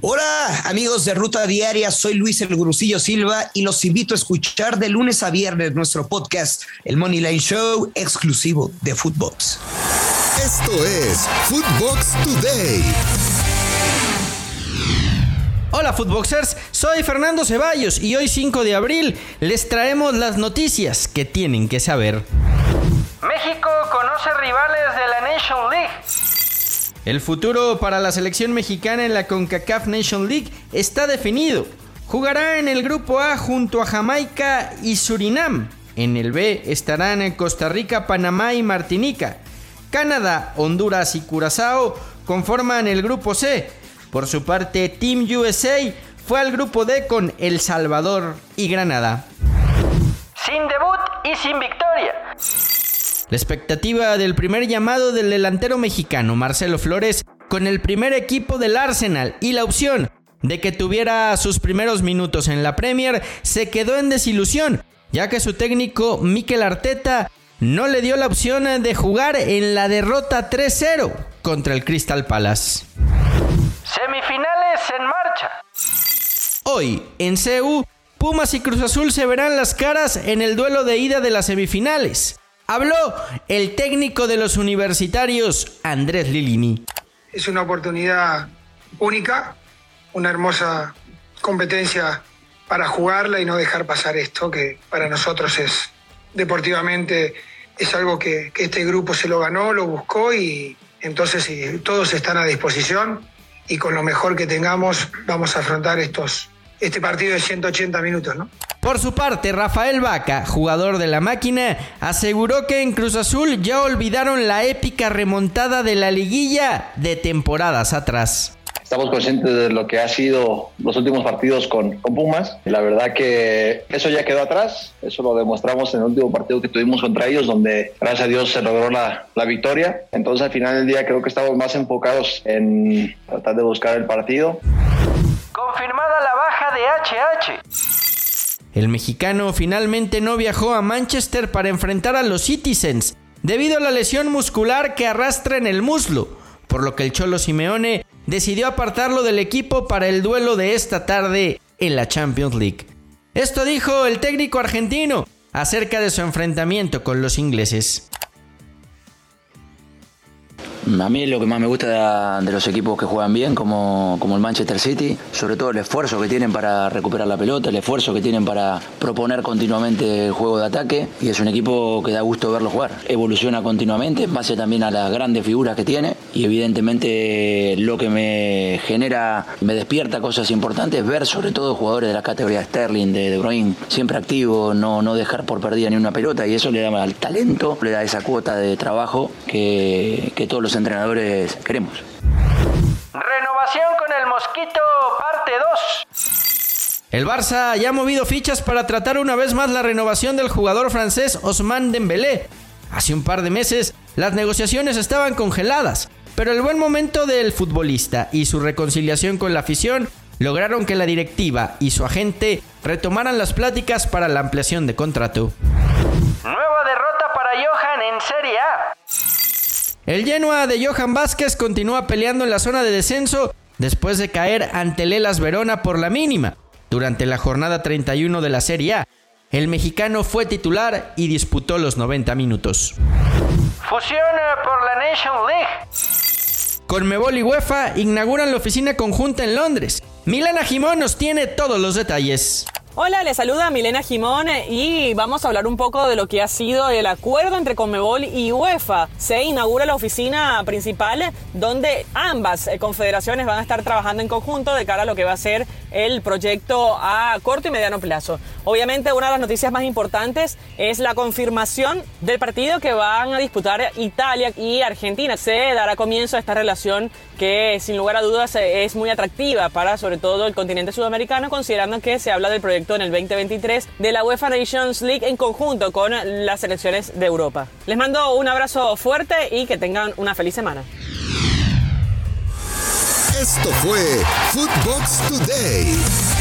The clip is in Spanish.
Hola amigos de Ruta Diaria, soy Luis El Gurusillo Silva y los invito a escuchar de lunes a viernes nuestro podcast, el Money Line Show, exclusivo de Footbox. Esto es Footbox Today. Hola Footboxers, soy Fernando Ceballos y hoy 5 de abril les traemos las noticias que tienen que saber. México conoce rivales de la Nation League. El futuro para la selección mexicana en la CONCACAF Nation League está definido. Jugará en el grupo A junto a Jamaica y Surinam. En el B estarán Costa Rica, Panamá y Martinica. Canadá, Honduras y Curazao conforman el grupo C. Por su parte, Team USA fue al grupo D con El Salvador y Granada. Sin debut y sin victoria. La expectativa del primer llamado del delantero mexicano Marcelo Flores con el primer equipo del Arsenal y la opción de que tuviera sus primeros minutos en la Premier se quedó en desilusión, ya que su técnico Mikel Arteta no le dio la opción de jugar en la derrota 3-0 contra el Crystal Palace. Semifinales en marcha. Hoy, en CEU, Pumas y Cruz Azul se verán las caras en el duelo de ida de las semifinales. Habló el técnico de los universitarios, Andrés Lilini. Es una oportunidad única, una hermosa competencia para jugarla y no dejar pasar esto, que para nosotros es deportivamente es algo que, este grupo se lo ganó, lo buscó y entonces todos están a disposición y con lo mejor que tengamos vamos a afrontar estos, este partido de 180 minutos, ¿no? Por su parte, Rafael Vaca, jugador de la máquina, aseguró que en Cruz Azul ya olvidaron la épica remontada de la liguilla de temporadas atrás. Estamos conscientes de lo que ha sido los últimos partidos con, Pumas. La verdad que eso ya quedó atrás. Eso lo demostramos en el último partido que tuvimos contra ellos, donde gracias a Dios se logró la, la victoria. Entonces al final del día creo que estamos más enfocados en tratar de buscar el partido. Confirmada la baja de HH. El mexicano finalmente no viajó a Manchester para enfrentar a los Citizens debido a la lesión muscular que arrastra en el muslo, por lo que el Cholo Simeone decidió apartarlo del equipo para el duelo de esta tarde en la Champions League. Esto dijo el técnico argentino acerca de su enfrentamiento con los ingleses. A mí lo que más me gusta de, los equipos que juegan bien, como, como, el Manchester City, sobre todo el esfuerzo que tienen para recuperar la pelota, el esfuerzo que tienen para proponer continuamente el juego de ataque, y es un equipo que da gusto verlo jugar. Evoluciona continuamente, en base también a las grandes figuras que tiene, y evidentemente lo que me genera, me despierta cosas importantes, es ver sobre todo jugadores de la categoría Sterling, de De Bruyne, siempre activo, no, no dejar por perdida ni una pelota, y eso le da al talento, le da esa cuota de trabajo que, que todos los entrenadores queremos. Renovación con el Mosquito, parte 2. El Barça ya ha movido fichas para tratar una vez más la renovación del jugador francés Osman Dembélé. Hace un par de meses las negociaciones estaban congeladas, pero el buen momento del futbolista y su reconciliación con la afición lograron que la directiva y su agente retomaran las pláticas para la ampliación de contrato. Nueva derrota para Johan en Serie A. El Genoa de Johan Vázquez continúa peleando en la zona de descenso después de caer ante Lelas Verona por la mínima durante la jornada 31 de la Serie A. El mexicano fue titular y disputó los 90 minutos. Fusiona por la Nation League. Conmebol y UEFA inauguran la oficina conjunta en Londres. Milana Jimón nos tiene todos los detalles. Hola, les saluda Milena Jimón y vamos a hablar un poco de lo que ha sido el acuerdo entre Conmebol y UEFA. Se inaugura la oficina principal donde ambas confederaciones van a estar trabajando en conjunto de cara a lo que va a ser el proyecto a corto y mediano plazo. Obviamente una de las noticias más importantes es la confirmación del partido que van a disputar Italia y Argentina. Se dará comienzo a esta relación que sin lugar a dudas es muy atractiva para sobre todo el continente sudamericano considerando que se habla del proyecto en el 2023 de la UEFA Nations League en conjunto con las selecciones de Europa. Les mando un abrazo fuerte y que tengan una feliz semana. Esto fue Today.